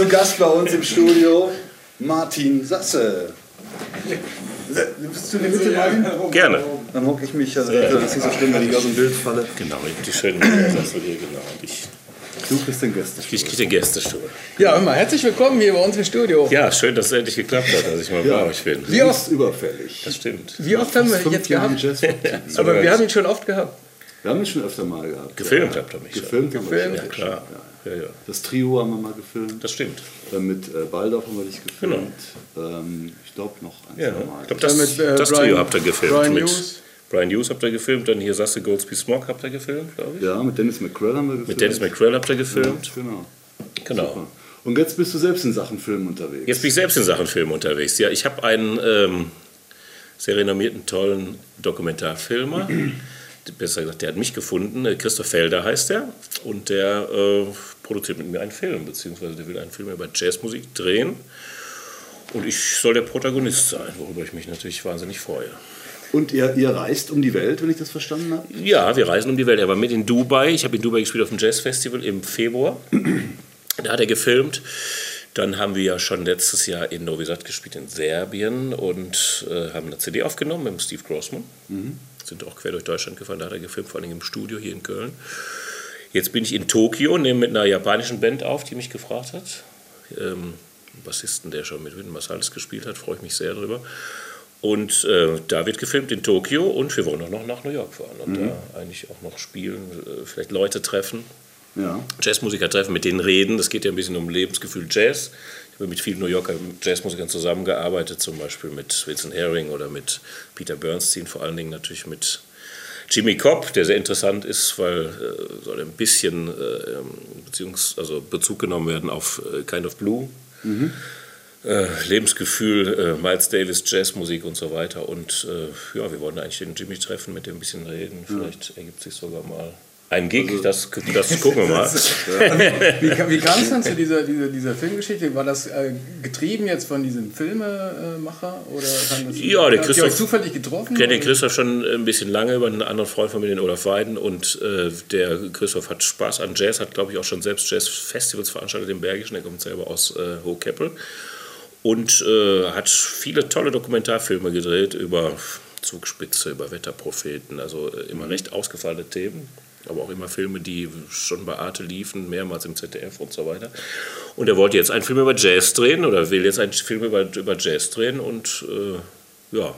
zu Gast bei uns im Studio Martin Sasse. Bist du in der Mitte, Martin? Gerne. Dann hocke ich mich, also das ist nicht so schlimm, wenn ich aus dem Bild falle. Genau, die schönen Sasse hier, genau. Und ich, Du bist den Gästestuhl. ich kriege den Gästestuhl. Ja, immer herzlich willkommen hier bei uns im Studio. Ja, schön, dass es endlich geklappt hat, dass ich mal bei euch bin. Wie oft, überfällig. Das stimmt. wie oft haben wir jetzt Jahren gehabt? Jazz Aber wir haben ihn schon oft gehabt. Wir haben ihn schon öfter mal gehabt. Gefilmt habt ihr mich. Gefilmt, haben wir Gefilmt. schon. Klar. Ja, ja. Das Trio haben wir mal gefilmt. Das stimmt. Dann mit äh, Baldorf haben wir dich gefilmt. Ähm, ich glaube noch ein, Ja, zwei Mal. ich glaube, das, mit, äh, das Brian- Trio habt ihr gefilmt. Brian mit Hughes. Brian Hughes habt ihr gefilmt, dann hier Sasse Goldsby Smog habt ihr gefilmt, glaube ich. ja, mit Dennis McCrell haben wir gefilmt. Mit Dennis McCrell habt ihr gefilmt. Genau. Genau. Und jetzt bist du selbst in Sachen Film unterwegs. Jetzt bin ich selbst in Sachen Film unterwegs. Ja, ich habe einen ähm, sehr renommierten, tollen Dokumentarfilmer. Besser gesagt, der hat mich gefunden. Christoph Felder heißt er. Und der äh, produziert mit mir einen Film, beziehungsweise der will einen Film über Jazzmusik drehen. Und ich soll der Protagonist sein, worüber ich mich natürlich wahnsinnig freue. Und ihr, ihr reist um die Welt, wenn ich das verstanden habe? Ja, wir reisen um die Welt. Er war mit in Dubai. Ich habe in Dubai gespielt auf dem Jazzfestival im Februar. Da hat er gefilmt. Dann haben wir ja schon letztes Jahr in Novi Sad gespielt in Serbien und äh, haben eine CD aufgenommen mit Steve Grossman. Sind auch quer durch Deutschland gefahren. Da hat er gefilmt, vor allem im Studio hier in Köln. Jetzt bin ich in Tokio, nehme mit einer japanischen Band auf, die mich gefragt hat. Ähm, Bassisten, der schon mit Win Marsalis gespielt hat, freue ich mich sehr drüber. Und äh, da wird gefilmt in Tokio und wir wollen auch noch nach New York fahren und da eigentlich auch noch spielen, äh, vielleicht Leute treffen, Ja. Jazzmusiker treffen, mit denen reden. Das geht ja ein bisschen um Lebensgefühl Jazz. Mit vielen New Yorker Jazzmusikern zusammengearbeitet, zum Beispiel mit Vincent Herring oder mit Peter Bernstein, vor allen Dingen natürlich mit Jimmy Cobb, der sehr interessant ist, weil äh, soll ein bisschen äh, ähm, Beziehungs-, also Bezug genommen werden auf äh, Kind of Blue. Äh, Lebensgefühl, äh, Miles Davis, Jazzmusik und so weiter. Und äh, ja, wir wollen eigentlich den Jimmy treffen, mit dem ein bisschen reden. Vielleicht ergibt sich sogar mal ein Gig, das, das gucken wir mal. Wie, ka- wie kam es dann zu dieser, dieser, dieser Filmgeschichte? War das äh, getrieben jetzt von diesem Filmemacher? Oder das, Ja, der habt Christoph- euch zufällig getroffen? Ich kenne den? Christoph schon ein bisschen lange über einen anderen Freund von mir, den Olaf Weiden. Und äh, der Christoph hat Spaß an Jazz, hat, glaube ich, auch schon selbst Jazzfestivals veranstaltet im Bergischen. Der kommt selber aus äh, Hochkeppel. Und äh, hat viele tolle Dokumentarfilme gedreht über Zugspitze, über Wetterpropheten. Also äh, immer recht ausgefallene Themen. Aber auch immer Filme, die schon bei Arte liefen, mehrmals im ZDF und so weiter. Und er wollte jetzt einen Film über Jazz drehen oder will jetzt einen Film über, über Jazz drehen. Und äh, ja,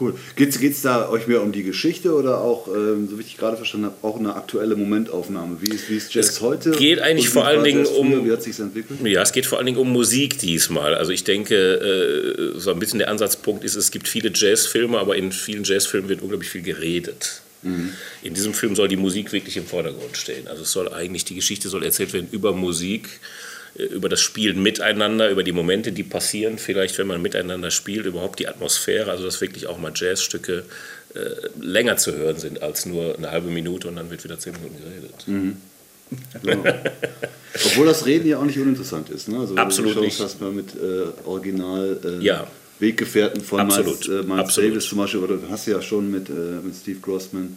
Cool. Geht es da euch mehr um die Geschichte oder auch, ähm, so wie ich gerade verstanden habe, auch eine aktuelle Momentaufnahme? Wie ist, wie ist Jazz Es heute? geht eigentlich vor allen Dingen um- Wie hat sich entwickelt? Ja, es geht vor allen Dingen um Musik diesmal. Also ich denke, äh, so ein bisschen der Ansatzpunkt ist, es gibt viele Jazzfilme, aber in vielen Jazzfilmen wird unglaublich viel geredet. In diesem Film soll die Musik wirklich im Vordergrund stehen. Also es soll eigentlich, die Geschichte soll erzählt werden über Musik, äh, über das Spielen miteinander, über die Momente, die passieren, vielleicht wenn man miteinander spielt, überhaupt die Atmosphäre, also dass wirklich auch mal Jazzstücke äh, länger zu hören sind als nur eine halbe Minute und dann wird wieder zehn Minuten geredet. Obwohl das Reden ja auch nicht uninteressant ist. Ne? Also Absolut du nicht. hast mal mit äh, Original äh, Ja. Weggefährten von Absolut. Miles, äh, Miles Absolut. Davis zum Beispiel, oder du hast ja schon mit, äh, mit Steve Grossman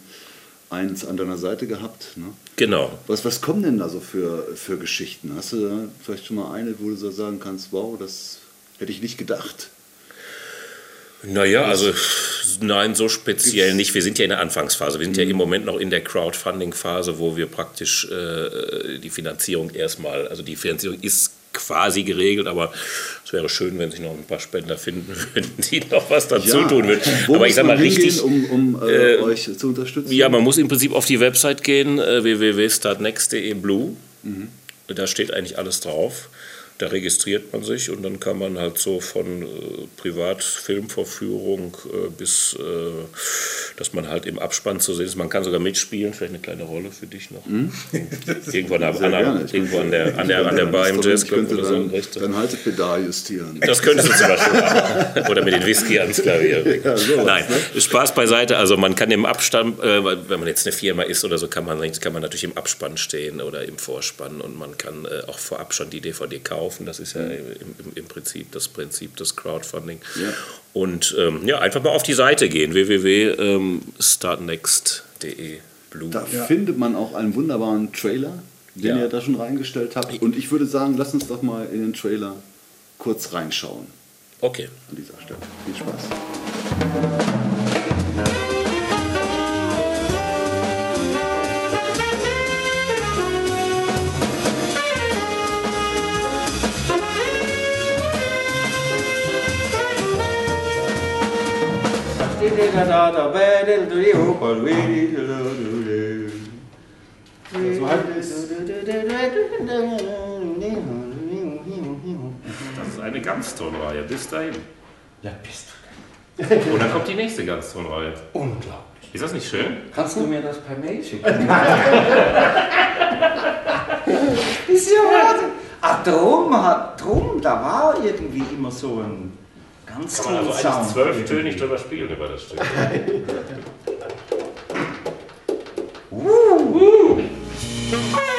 eins an deiner Seite gehabt. Ne? Genau. Was, was kommen denn da so für, für Geschichten? Hast du da vielleicht schon mal eine, wo du so sagen kannst, wow, das hätte ich nicht gedacht? Naja, also nein, so speziell nicht. Wir sind ja in der Anfangsphase. Wir sind ja im Moment noch in der Crowdfunding-Phase, wo wir praktisch äh, die Finanzierung erstmal, also die Finanzierung ist quasi geregelt, aber es wäre schön, wenn sich noch ein paar Spender finden würden, die noch was dazu tun würden. Aber ich sag mal richtig. um, um äh, äh, euch zu unterstützen? Ja, man muss im Prinzip auf die Website gehen, äh, www.startnext.de blue. Da steht eigentlich alles drauf. Da registriert man sich und dann kann man halt so von äh, Privatfilmvorführung äh, bis, äh, dass man halt im Abspann zu sehen ist. Man kann sogar mitspielen, vielleicht eine kleine Rolle für dich noch. Irgendwo, an, an. Ich irgendwo an der, an der, an der Bar im Jazzclub oder so. dann, dann Haltepedal justieren. Das könntest du zum Beispiel machen. Oder mit den Whisky ans Klavier. Ja, sowas, Nein, ne? Spaß beiseite. Also man kann im Abstand, äh, wenn man jetzt eine Firma ist oder so, kann man, kann man natürlich im Abspann stehen oder im Vorspann und man kann äh, auch vorab schon die DVD kaufen. Das ist ja im, im, im Prinzip das Prinzip des Crowdfunding. Ja. Und ähm, ja, einfach mal auf die Seite gehen, www.startnext.de Blue. Da findet man auch einen wunderbaren Trailer, den Ja. ihr da schon reingestellt habt. Und ich würde sagen, lass uns doch mal in den Trailer kurz reinschauen Okay. an dieser Stelle. Viel Spaß. Das ist eine Ganztonreihe, bis dahin. Ja, bist du Und dann kommt die nächste Ganztonreihe. unglaublich. Ist das nicht schön? Kannst du mir das per Mail schicken? ist ja Wahnsinn. Ah, drum, drum, da war irgendwie immer so ein ganz Kann man also toller eigentlich Sound. zwölftönig drüber spielen über das Stück. Ja,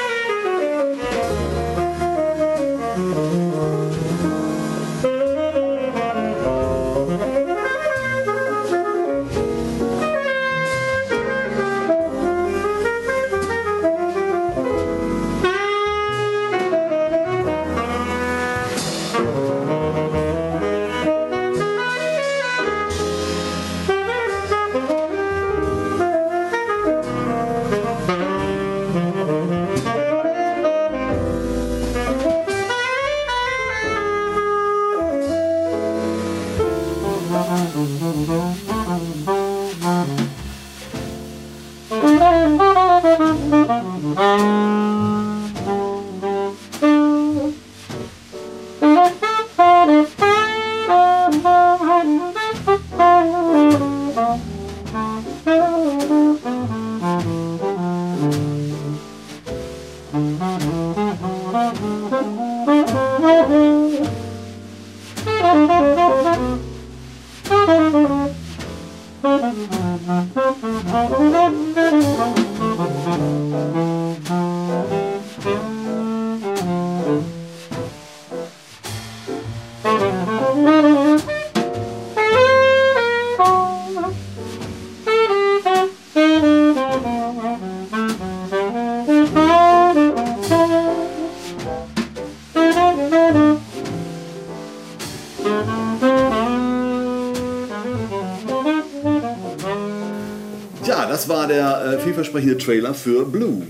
vielversprechende Trailer für Blue.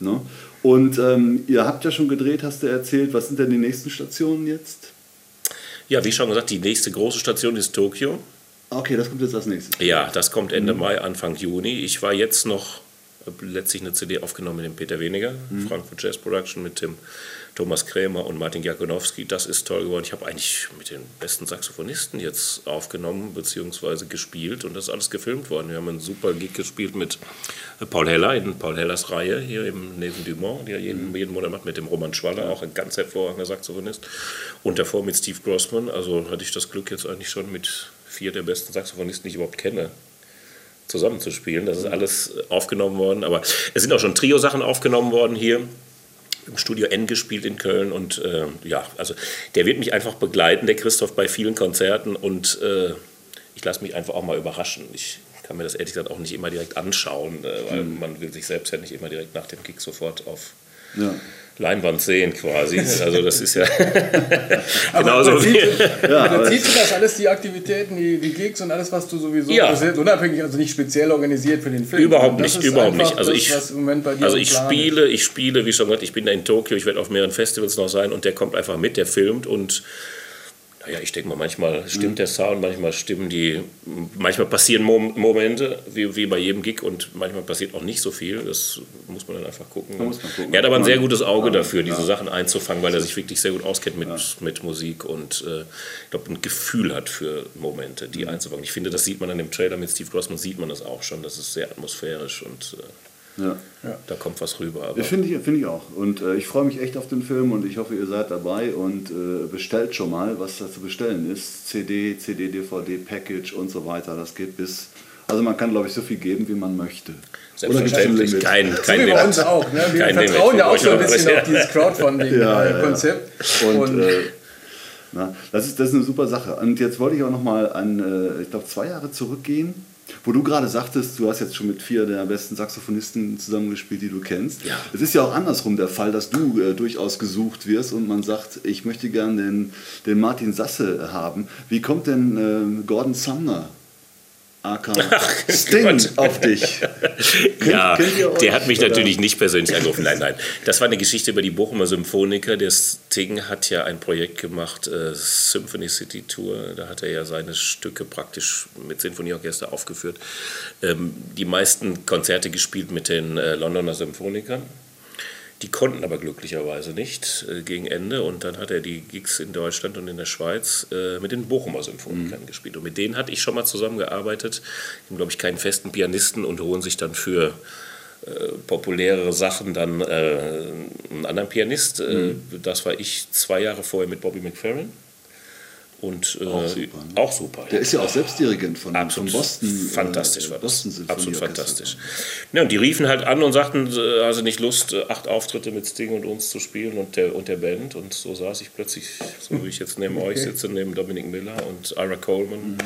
Ne? Und ähm, ihr habt ja schon gedreht, hast du erzählt. Was sind denn die nächsten Stationen jetzt? Ja, wie schon gesagt, die nächste große Station ist Tokio. Okay, das kommt jetzt als nächstes. Ja, das kommt Ende Mai, Anfang Juni. Ich war jetzt noch, letztlich eine CD aufgenommen mit dem Peter Weniger, Frankfurt Jazz Production, mit dem Thomas Krämer und Martin Jakonowski. Das ist toll geworden. Ich habe eigentlich mit den besten Saxophonisten jetzt aufgenommen bzw. gespielt und das ist alles gefilmt worden. Wir haben einen super Gig gespielt mit Paul Heller in Paul Hellers Reihe hier im Neben Dumont, die er jeden, jeden Monat macht, mit dem Roman Schwaller, auch ein ganz hervorragender Saxophonist. Und davor mit Steve Grossman. Also hatte ich das Glück jetzt eigentlich schon mit vier der besten Saxophonisten, die ich überhaupt kenne, zusammenzuspielen. Das ist alles aufgenommen worden. Aber es sind auch schon Trio-Sachen aufgenommen worden hier im Studio N gespielt in Köln und äh, ja, also der wird mich einfach begleiten, der Christoph, bei vielen Konzerten und äh, ich lasse mich einfach auch mal überraschen. Ich kann mir das ehrlich gesagt auch nicht immer direkt anschauen, äh, weil man will sich selbst ja nicht immer direkt nach dem Gig sofort auf Ja. Leinwand sehen quasi. Also das ist ja Aber genauso wie... Ja, aber- siehst du das alles, die Aktivitäten, die, die Gigs und alles, was du sowieso Ja. präsent- unabhängig, also nicht speziell organisiert für den Film. Überhaupt Das nicht, ist überhaupt nicht. Also das, ich, dir also ich spiele, ich spiele, wie schon gesagt, ich bin da in Tokio, ich werde auf mehreren Festivals noch sein und der kommt einfach mit, der filmt und naja, ich denke mal, manchmal stimmt der Sound, manchmal stimmen die, manchmal passieren Mom Momente, wie, wie bei jedem Gig und manchmal passiert auch nicht so viel. Das muss man dann einfach gucken. Da gucken. Er hat aber ein sehr gutes Auge Ja, dafür, diese ja. Sachen einzufangen, weil er sich wirklich sehr gut auskennt mit, mit Musik und äh, ich glaube, ein Gefühl hat für Momente, Mhm. die einzufangen. Ich finde, das sieht man an dem Trailer mit Steve Grossman, sieht man das auch schon. Das ist sehr atmosphärisch und äh, Ja. da kommt was rüber. Aber Ja, Finde ich, finde ich auch. Und äh, ich freue mich echt auf den Film und ich hoffe, ihr seid dabei und äh, bestellt schon mal, was da zu bestellen ist. CD, CD, DVD, Package und so weiter. Das geht bis. Also man kann, glaube ich, so viel geben, wie man möchte. selbstverständlich Limit? kein, So kein wie bei uns auch. Ne? Wir Kein vertrauen ja auch so ein Wir bisschen auf dieses Crowdfunding-Konzept. Und, äh, na, das, ist, das ist eine super Sache. Und jetzt wollte ich auch noch mal an, äh, ich glaube, zwei Jahre zurückgehen. Wo du gerade sagtest, du hast jetzt schon mit vier der besten Saxophonisten zusammengespielt, die du kennst. Ja. Es ist ja auch andersrum der Fall, dass du äh, durchaus gesucht wirst und man sagt, ich möchte gern den, den Martin Sasse haben. Wie kommt denn äh, Gordon Sumner, aka Sting, auf dich? ja, euch, der hat mich oder? natürlich nicht persönlich angerufen. Nein, nein. Das war eine Geschichte über die Bochumer Symphoniker. Der Sting hat ja ein Projekt gemacht, äh, Symphony City Tour. Da hat er ja seine Stücke praktisch mit Sinfonieorchester aufgeführt. Ähm, die meisten Konzerte gespielt mit den äh, Londoner Symphonikern. Die konnten aber glücklicherweise nicht äh, gegen Ende. Und dann hat er die Gigs in Deutschland und in der Schweiz äh, mit den Bochumer Symphonikern gespielt. Und mit denen hatte ich schon mal zusammengearbeitet. Die haben, glaube ich, keinen festen Pianisten und holen sich dann für äh, populärere Sachen dann äh, einen anderen Pianist. Äh, das war ich zwei Jahre vorher mit Bobby McFerrin. Und äh, Auch super, ne? Auch super Der ist ja auch selbst Dirigent von, Absolut von Boston. fantastisch äh, war das. Boston Absolut fantastisch. Ja, und die riefen halt an und sagten, äh, du nicht Lust, äh, acht Auftritte mit Sting und uns zu spielen und der, und der Band. Und so saß ich plötzlich, so wie ich jetzt neben euch sitze, neben Dominic Miller und Ira Coleman.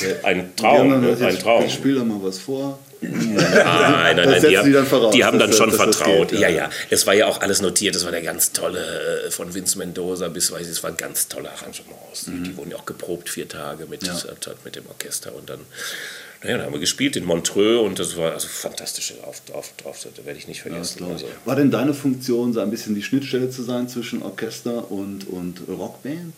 Äh, Ein Traum, ne? gesagt, ein Traum. Spiel doch mal was vor. Nein, nein, Das nein. Die, haben- voraus, die haben dann dass- schon das vertraut. geht, ja, ja. ja. Es war ja auch alles notiert. Das war der ganz tolle, äh, von Vince Mendoza bis, weiß ich, es waren ganz tolle Arrangements. Die, die wurden ja auch geprobt, vier Tage mit, Ja. äh, mit dem Orchester. Und dann, naja, dann haben wir gespielt in Montreux und das war also fantastische Auf, Auf, Auftritte, werde ich nicht Ja, das vergessen. ich. also, War denn deine Funktion, so ein bisschen die Schnittstelle zu sein zwischen Orchester und, und Rockband?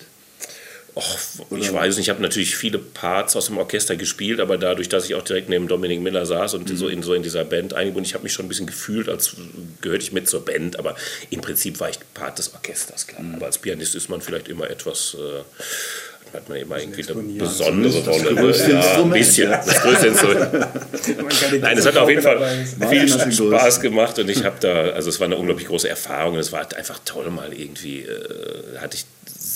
Och, ich weiß nicht, ich habe natürlich viele Parts aus dem Orchester gespielt, aber dadurch, dass ich auch direkt neben Dominic Miller saß und so, in, so in dieser Band eingebunden, ich habe mich schon ein bisschen gefühlt, als gehörte ich mit zur Band, aber im Prinzip war ich Part des Orchesters, klar. Aber als Pianist ist man vielleicht immer etwas, äh, hat man immer irgendwie eine besondere Das Rolle. größte ja, ein bisschen, das größte Instrument. Nein, es hat auf jeden Fall viel Spaß gemacht und ich habe da, also es war eine unglaublich große Erfahrung. Es war einfach toll, mal irgendwie, äh, hatte ich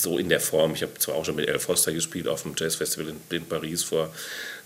so in der Form. Ich habe zwar auch schon mit El Foster gespielt auf dem Jazzfestival in, in Paris vor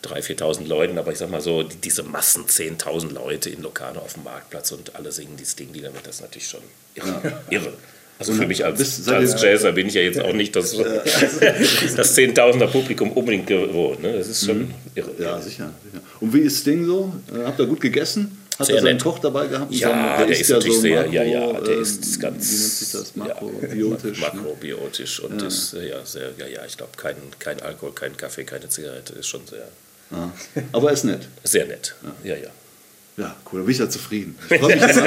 3.000, 4.000 Leuten, aber ich sag mal so, die, diese Massen, 10.000 Leute in Locarno auf dem Marktplatz und alle singen die Sting damit, das ist natürlich schon irre. irre. Also für mich als, als Jazzer bin ich ja jetzt auch nicht das, das Zehntausender Publikum unbedingt gewohnt. Ne? Das ist schon irre. Ja, sicher, sicher. Und wie ist Sting so? Äh, Habt ihr gut gegessen? Hat Sehr er seinen nett. Koch dabei gehabt? Ja, der, ist ja natürlich so sehr, makro, ja, ja, der ähm, ist ganz, Wie nennt sich das? ja, Makrobiotisch. mak- ne? makrobiotisch und ist äh, ja sehr, ja, ja, ich glaube, kein, kein Alkohol, kein Kaffee, keine Zigarette, ist schon sehr, Ja. Aber er ist nett. sehr nett. Ja, ja. Ja, cool, da bin ich ja zufrieden. Ich freue mich immer,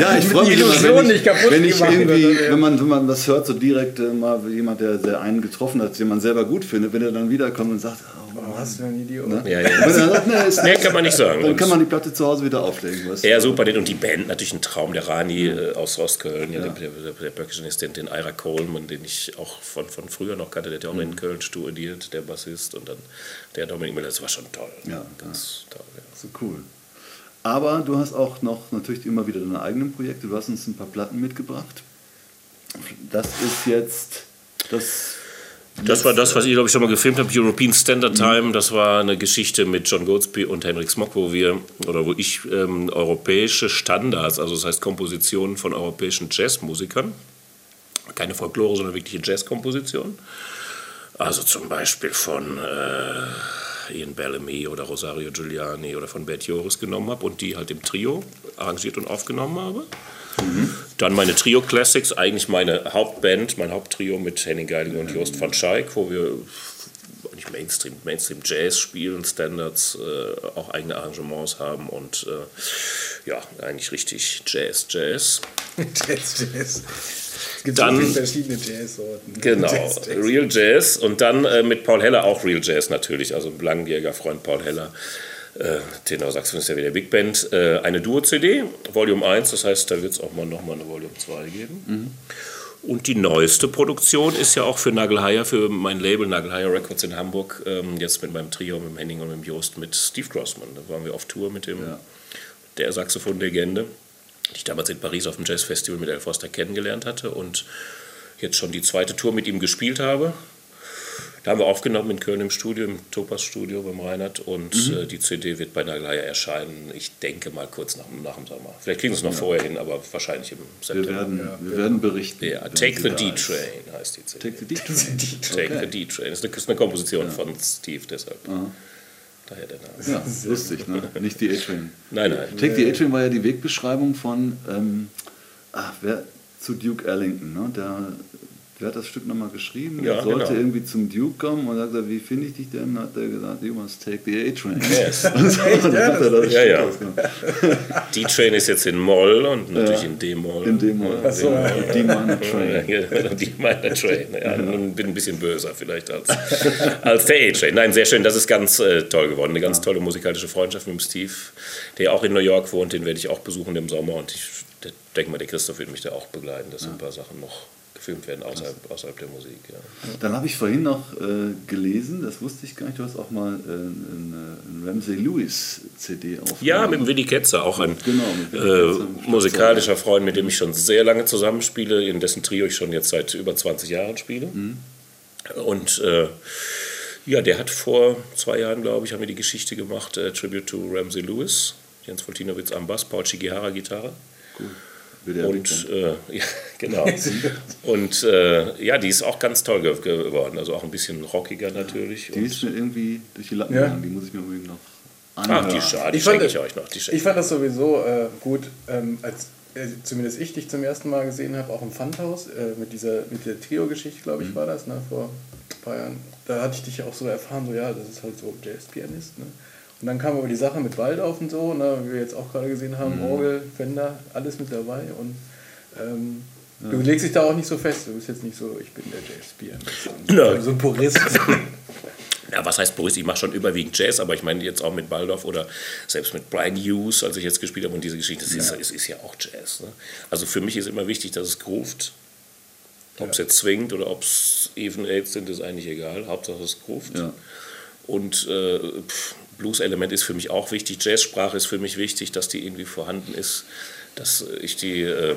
ja, ich freue mich immer, Illusion wenn ich, nicht kaputt wenn ich gemacht irgendwie, wenn man, wenn man was hört, so direkt äh, mal jemand, der, der einen getroffen hat, den man selber gut findet, wenn er dann wiederkommt und sagt, oh, Oh, was für ein Idiot. ne? Ja, ja. Sagt, nee, ist Nee, nett, kann man nicht sagen. dann Und- kann man die Platte zu Hause wieder auflegen. Weißt du? Ja, super. Und die Band natürlich ein Traum. Der Rani äh, aus, aus Köln, ja, Der, der, der Percussionist, den, den Ira Coleman, den ich auch von, von früher noch kannte, der hat ja auch in Köln studiert, der Bassist. Und dann der Dominik Miller, das war schon toll. Ja, ganz toll. Ja. So cool. Aber du hast auch noch natürlich immer wieder deine eigenen Projekte. Du hast uns ein paar Platten mitgebracht. Das ist jetzt das. Das war das, was ich, glaube ich, schon mal gefilmt habe, European Standard Time. Das war eine Geschichte mit John Goldsby und Henrik Smock, wo wir, oder wo ich ähm, europäische Standards, also das heißt Kompositionen von europäischen Jazzmusikern, keine Folklore, sondern wirkliche Jazzkompositionen, also zum Beispiel von äh, Ian Bellamy oder Rosario Giuliani oder von Bert Joris genommen habe und die halt im Trio arrangiert und aufgenommen habe. Dann meine Trio Classics, eigentlich meine Hauptband, mein Haupttrio mit Henning Geiling und Jost van Schaik, wo wir eigentlich Mainstream, Mainstream Jazz spielen, Standards, äh, auch eigene Arrangements haben und äh, ja, eigentlich richtig Jazz, Jazz. Jazz, Jazz. Es gibt Dann- so viele verschiedene Jazzsorten. Genau, Jazz, Jazz. Real Jazz und dann äh, mit Paul Heller auch Real Jazz natürlich, also ein langjähriger Freund Paul Heller, äh, Tenorsaxophonist der wieder Big Band, äh, eine Duo-CD, Volume 1, das heißt, da wird es auch mal nochmal eine Volume 2 geben. Und die neueste Produktion ist ja auch für Nagelheier, für mein Label Nagelheier Records in Hamburg, ähm, jetzt mit meinem Trio, mit dem Henning und mit dem Jost, mit Steve Grossman. Da waren wir auf Tour mit dem, der Saxophon-Legende, die ich damals in Paris auf dem Jazzfestival mit El Foster kennengelernt hatte und jetzt schon die zweite Tour mit ihm gespielt habe. Da haben wir aufgenommen in Köln im Studio, im Topaz-Studio beim Reinhard und äh, die CD wird bei Nagelheier erscheinen, ich denke mal kurz nach, nach dem Sommer. Vielleicht kriegen wir es noch vorher hin, aber wahrscheinlich im Wir September. werden, wir werden berichten. Ja, Take the. D-Train heißt die CD. Take the D-Train. Take the D-Train. Das ist eine, ist eine Komposition von Steve, deshalb. Daher der Name. Ja, lustig, ne? Nicht die A-Train. Nein, nein. Take the A-Train war ja die Wegbeschreibung von, ähm, ach, wer, zu Duke Ellington, ne? Der, der hat das Stück nochmal geschrieben, Ja, er sollte genau. irgendwie zum Duke kommen und hat gesagt, wie finde ich dich denn? Hat er gesagt, you must take the A-Train. Yes. Und so, und dann hat er das Ja, ja. Die Train ist jetzt in Moll und natürlich Ja. in D-Moll. In dem Mal. so. Die Minor Train. Ja, die meine Train. Ja, nun bin ein bisschen böser vielleicht als, als der A-Train. Nein, sehr schön. Das ist ganz äh, toll geworden. Eine ganz tolle musikalische Freundschaft mit dem Steve, der auch in New York wohnt. Den werde ich auch besuchen im Sommer. Und ich denke mal, der Christoph wird mich da auch begleiten, dass ein paar Sachen noch gefilmt werden außerhalb, außerhalb der Musik. Ja. Dann habe ich vorhin noch äh, gelesen, das wusste ich gar nicht, du hast auch mal äh, eine, eine Ramsey Lewis CD aufgenommen. Ja, mit dem Willy Ketzer, auch ein Genau, Ketzer, äh, Schlagzeuger. musikalischer Freund, mit dem ich schon sehr lange zusammenspiele, in dessen Trio ich schon jetzt seit über 20 Jahren spiele. Mhm. Und äh, ja, der hat vor zwei Jahren, glaube ich, haben wir die Geschichte gemacht, äh, Tribute to Ramsey Lewis, Jens Voltinowitz am Bass, Paul Chigihara Gitarre. Cool. Und äh, ja, genau. Und äh, ja, die ist auch ganz toll ge- geworden. Also auch ein bisschen rockiger natürlich. Die Und, ist mir irgendwie durch die Lappen Ja. gegangen, die muss ich mir unbedingt noch ach, anhören. die, Scha- die Ich fand schenke ich euch noch. Die Ich fand das sowieso äh, gut, ähm, als äh, zumindest ich dich zum ersten Mal gesehen habe, auch im Pfandhaus, äh, mit dieser mit der Trio-Geschichte, glaube ich, war das, ne, vor ein paar Jahren. Da hatte ich dich ja auch so erfahren, so ja, das ist halt so Jazz-Pianist. Ne? Und dann kam aber die Sache mit Waldorf und so, ne, wie wir jetzt auch gerade gesehen haben, Orgel, Fender, alles mit dabei. Und ähm, du legst dich da auch nicht so fest. Du bist jetzt nicht so, ich bin der und Nein. So ein Purist. Ja, was heißt Boris? Ich mache schon überwiegend Jazz, aber ich meine jetzt auch mit Waldorf oder selbst mit Brian Hughes, als ich jetzt gespielt habe und diese Geschichte, das ist, es ist ja auch Jazz. Ne? Also für mich ist immer wichtig, dass es groovt. Ob es jetzt zwingt oder ob es Even Aids sind, ist eigentlich egal. Hauptsache es groovt. Ja. Und äh, pff, Blues-Element ist für mich auch wichtig. Jazzsprache ist für mich wichtig, dass die irgendwie vorhanden ist. Dass ich die, äh,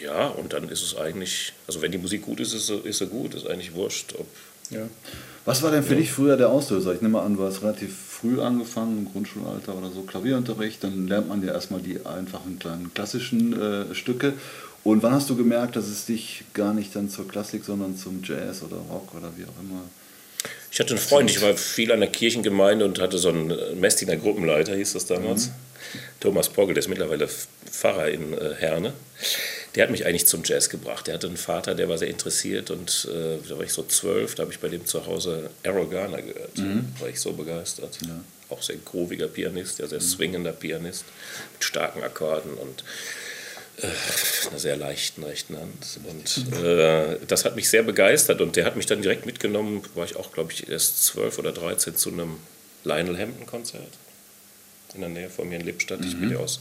ja, und dann ist es eigentlich, also wenn die Musik gut ist, ist sie, ist sie gut. Ist eigentlich wurscht, ob ja. Was war denn für dich früher der Auslöser? Ich nehme an, du hast relativ früh angefangen, im Grundschulalter oder so, Klavierunterricht. Dann lernt man ja erstmal die einfachen kleinen klassischen äh, Stücke. Und wann hast du gemerkt, dass es dich gar nicht dann zur Klassik, sondern zum Jazz oder Rock oder wie auch immer? Ich hatte einen Freund, ich war viel an der Kirchengemeinde und hatte so einen äh, Messdiener Gruppenleiter, hieß das damals. Thomas Pogel, der ist mittlerweile Pfarrer in äh, Herne. Der hat mich eigentlich zum Jazz gebracht. Der hatte einen Vater, der war sehr interessiert und äh, da war ich so zwölf, da habe ich bei dem zu Hause Errol Garner gehört. Da war ich so begeistert. Auch sehr grooviger Pianist, ja, sehr swingender Pianist mit starken Akkorden und einer sehr leichten rechten Hand. Und äh, das hat mich sehr begeistert und der hat mich dann direkt mitgenommen, war ich auch, glaube ich, erst 12 oder 13 zu einem Lionel Hampton-Konzert in der Nähe von mir in Lippstadt. Ich bin ja aus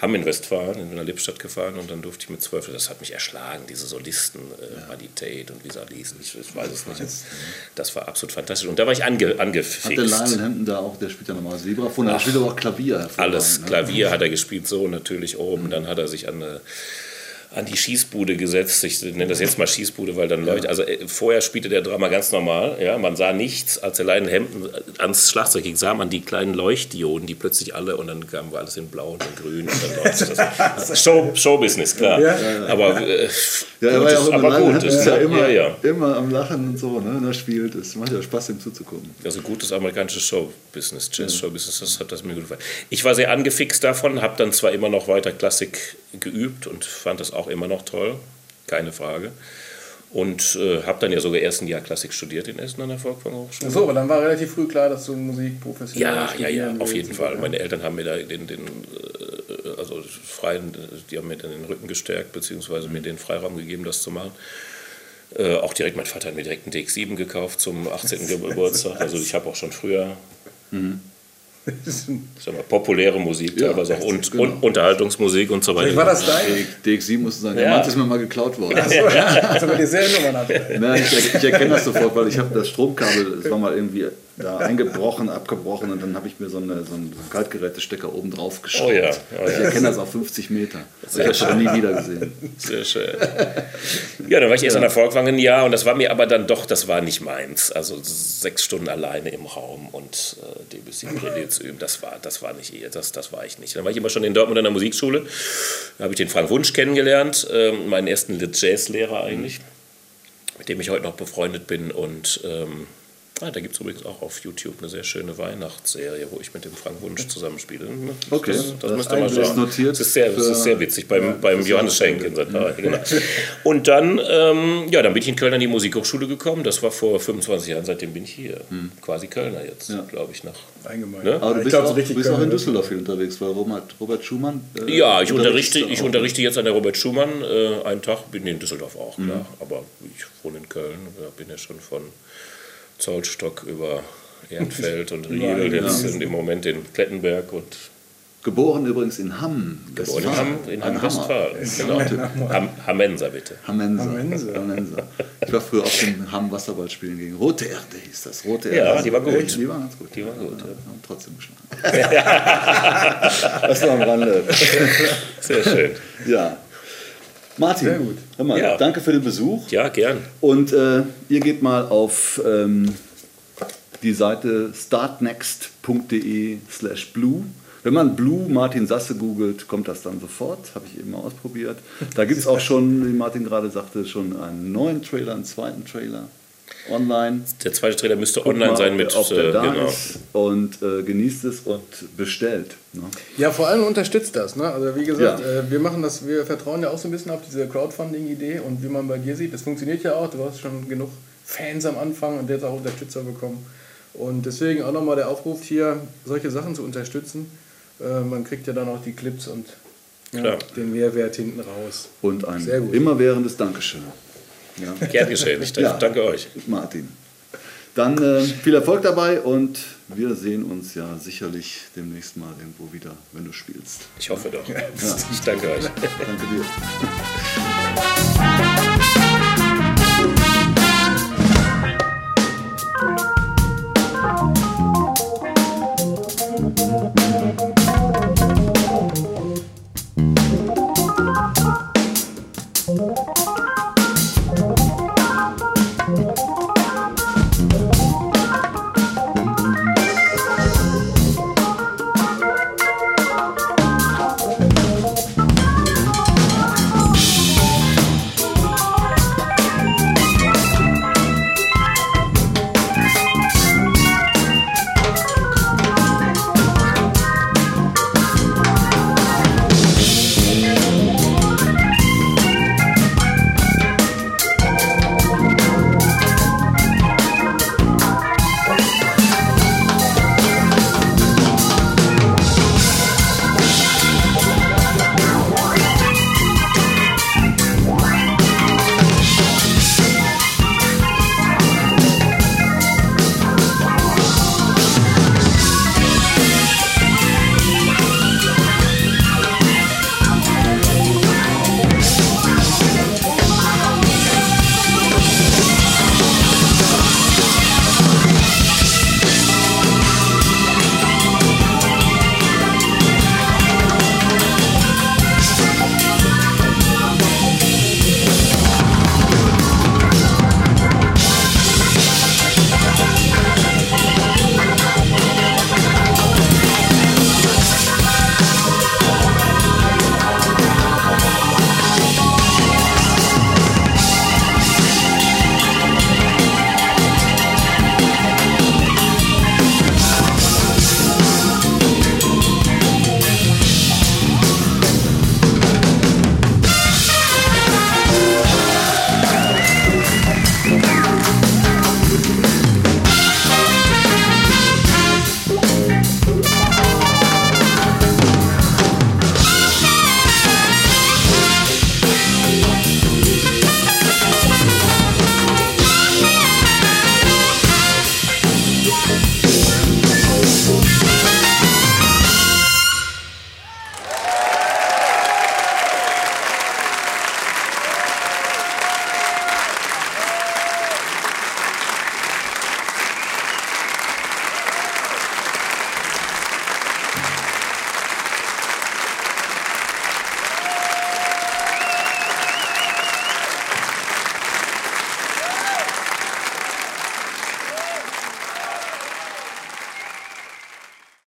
Hamm in Westfalen, in der Lippstadt gefahren und dann durfte ich mit 12, das hat mich erschlagen, diese Solisten, äh, Tate und wie sie alle hießen, ich, ich weiß es nicht. Das war absolut fantastisch und da war ich ange, Hat der angefixt. Lionel Hampton da auch, der spielt ja nochmal Vibraphon, er spielt aber auch Klavier. Alles, ne? Klavier hat er gespielt, so natürlich oben. Dann hat er sich an, eine, an die Schießbude gesetzt. Ich nenne das jetzt mal Schießbude, weil dann Leute, also äh, vorher spielte der Drama ganz normal. Ja, man sah nichts. Als der Lionel Hampton ans Schlagzeug ging, sah man die kleinen Leuchtdioden, die plötzlich alle und dann kamen wir alles in Blau und in Grün und dann läuft das. Show, Showbusiness, klar. Aber, äh, Ja, er war ja auch immer, aber Lionel gut Hampton ist, ja ne? immer, ja, ja. immer am Lachen und so, ne? er spielt. Es macht ja Spaß, ihm zuzugucken. Also gutes amerikanisches Showbusiness, Jazz-Showbusiness, das hat das mir gut gefallen. Ich war sehr angefixt davon, habe dann zwar immer noch weiter Klassik geübt und fand das auch immer noch toll, keine Frage. Und äh, habe dann ja sogar erst ein Jahr Klassik studiert in Essen an der Volkwang Hochschule. Achso, aber dann war relativ früh klar, dass du Musik professionell Ja, ja, ja, auf jeden Fall. so, Meine Eltern haben mir da den, den äh, also freien, die haben mir dann den Rücken gestärkt, beziehungsweise mir den Freiraum gegeben, das zu machen. Äh, auch direkt, mein Vater hat mir direkt einen DX7 gekauft zum 18. Geburtstag. Also ich habe auch schon früher ich sag mal, populäre Musik, Ja, teilweise auch und, genau. und Unterhaltungsmusik und so weiter. Vielleicht war das dein? DX7 musste sein. Ja. Der Mann ist mir mal geklaut worden. Achso, ja, also bei dieselben Nummern hat. Nein, ich, ich erkenne das sofort, weil ich habe das Stromkabel, es war mal irgendwie da eingebrochen, abgebrochen und dann habe ich mir so, eine, so einen Kaltgerätestecker oben drauf geschraubt. Oh ja, oh Ich ja. erkenne das auf 50 Meter. Ich habe schon nie wieder gesehen. Sehr schön. Ja, dann war ich erst an der Volkwang ein Jahr und das war mir aber dann doch, das war nicht meins. Also sechs Stunden alleine im Raum und äh, Debussy Prelude zu üben, das war, das war nicht ihr, das, das war ich nicht. Dann war ich immer schon in Dortmund an der Musikschule, da habe ich den Frank Wunsch kennengelernt, ähm, meinen ersten Jazzlehrer eigentlich, mit dem ich heute noch befreundet bin und ähm, Ah, da gibt es übrigens auch auf YouTube eine sehr schöne Weihnachtsserie, wo ich mit dem Frank Wunsch zusammenspiele. Okay, das, das, das müsst ihr mal ist schauen. notiert das, ist sehr, das ist sehr witzig beim, Ja, beim das Johannes Schenk in St. Pauli. Genau. Und dann, ähm, ja, dann bin ich in Köln an die Musikhochschule gekommen. Das war vor 25 Jahren, seitdem bin ich hier. Quasi Kölner jetzt, Ja. glaube ich, nach. Ne? Aber du ich bist, glaub, auch, richtig bist auch in ne? Düsseldorf viel unterwegs, weil Robert, Robert Schumann. äh, Ja, ich unterrichte, du ich auch. unterrichte jetzt an der Robert Schumann äh, einen Tag, bin in Düsseldorf auch, Mhm. klar. Aber ich wohne in Köln, ja, bin ja schon von Zollstock über Ehrenfeld und Riedel jetzt ja. sind im Moment in Klettenberg und Geboren übrigens in Hamm. geboren in. Hamm, in Hamm. Westfalen. Genau. Ham, Hammenser, bitte. Hammenser. Hammenser. Hammenser. Ich war früher auf dem Hamm Wasserball spielen gegen Rote Erde hieß das. Rote Ja, Erde. die war gut. Die waren ganz gut. Die waren gut, Ja, ja. haben trotzdem geschlagen. das war am Rande. Sehr schön. Ja. Martin, Sehr gut. hör mal, Ja. danke für den Besuch. Ja, gern. Und äh, ihr geht mal auf ähm, die Seite startnext.de slash blue. Wenn man Blue Martin Sasse googelt, kommt das dann sofort. Habe ich eben mal ausprobiert. Da gibt es auch schon, wie Martin gerade sagte, schon einen neuen Trailer, einen zweiten Trailer online. Der zweite Trailer müsste Guckt online mal, sein mit. ob der äh, da genau. ist und äh, genießt es und bestellt. Ne? Ja, vor allem unterstützt das. Ne? Also wie gesagt, Ja. äh, wir machen das, wir vertrauen ja auch so ein bisschen auf diese Crowdfunding-Idee und wie man bei dir sieht, das funktioniert ja auch. Du hast schon genug Fans am Anfang und jetzt auch Unterstützer bekommen. Und deswegen auch nochmal der Aufruf hier, solche Sachen zu unterstützen. Äh, man kriegt ja dann auch die Clips und ja, Klar. den Mehrwert hinten raus. Und ein immerwährendes Dankeschön. Ja. Gern geschehen. Ich Ja. danke euch. Martin. Dann äh, viel Erfolg dabei und wir sehen uns ja sicherlich demnächst mal irgendwo wieder, wenn du spielst. Ich hoffe doch. Ich danke euch. Danke dir.